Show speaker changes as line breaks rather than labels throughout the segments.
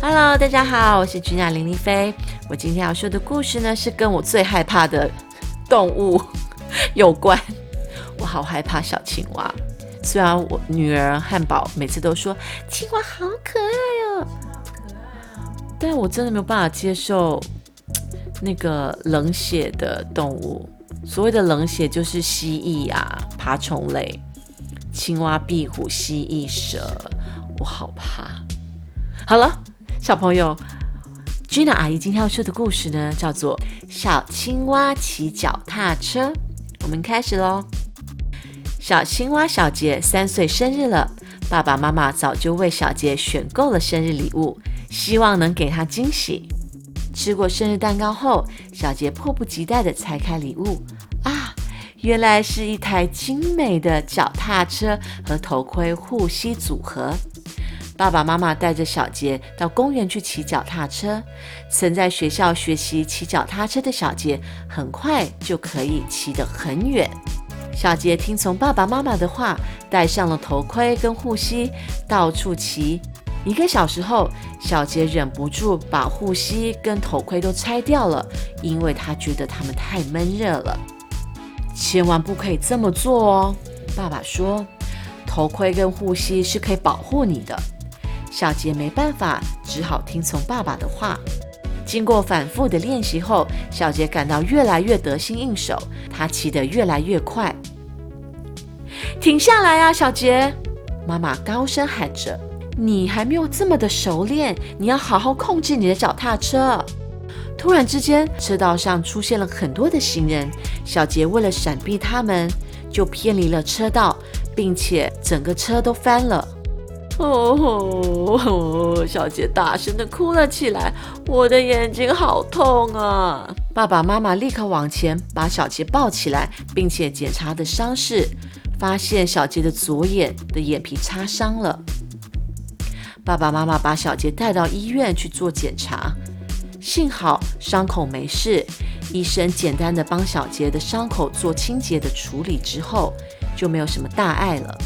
Hello，大家好，我是君雅林丽菲。我今天要说的故事呢，是跟我最害怕的动物 有关。我好害怕小青蛙，虽然我女儿汉堡每次都说青蛙好可爱哦，但我真的没有办法接受那个冷血的动物。所谓的冷血，就是蜥蜴啊、爬虫类、青蛙、壁虎、蜥蜴、蛇，我好怕。好了。小朋友，Gina 阿姨今天要说的故事呢，叫做《小青蛙骑脚踏车》。我们开始喽。小青蛙小杰三岁生日了，爸爸妈妈早就为小杰选购了生日礼物，希望能给他惊喜。吃过生日蛋糕后，小杰迫不及待地拆开礼物，啊，原来是一台精美的脚踏车和头盔护膝组合。爸爸妈妈带着小杰到公园去骑脚踏车。曾在学校学习骑脚踏车的小杰，很快就可以骑得很远。小杰听从爸爸妈妈的话，戴上了头盔跟护膝，到处骑。一个小时后，小杰忍不住把护膝跟头盔都拆掉了，因为他觉得他们太闷热了。千万不可以这么做哦！爸爸说，头盔跟护膝是可以保护你的。小杰没办法，只好听从爸爸的话。经过反复的练习后，小杰感到越来越得心应手，他骑得越来越快。停下来啊，小杰！妈妈高声喊着：“你还没有这么的熟练，你要好好控制你的脚踏车。”突然之间，车道上出现了很多的行人，小杰为了闪避他们，就偏离了车道，并且整个车都翻了。哦，小杰大声的哭了起来，我的眼睛好痛啊！爸爸妈妈立刻往前把小杰抱起来，并且检查的伤势，发现小杰的左眼的眼皮擦伤了。爸爸妈妈把小杰带到医院去做检查，幸好伤口没事，医生简单的帮小杰的伤口做清洁的处理之后，就没有什么大碍了。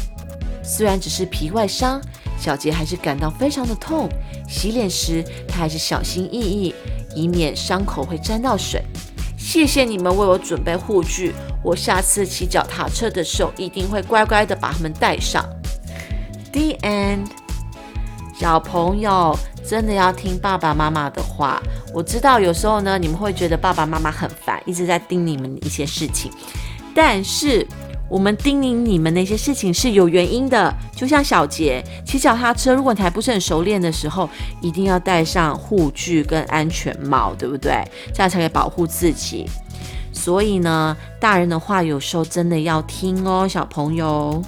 虽然只是皮外伤。小杰还是感到非常的痛，洗脸时他还是小心翼翼，以免伤口会沾到水。谢谢你们为我准备护具，我下次骑脚踏车的时候一定会乖乖的把它们带上。The end。小朋友真的要听爸爸妈妈的话。我知道有时候呢，你们会觉得爸爸妈妈很烦，一直在盯你们一些事情，但是。我们叮咛你们那些事情是有原因的，就像小杰骑脚踏车，如果你还不是很熟练的时候，一定要戴上护具跟安全帽，对不对？这样才可以保护自己。所以呢，大人的话有时候真的要听哦，小朋友。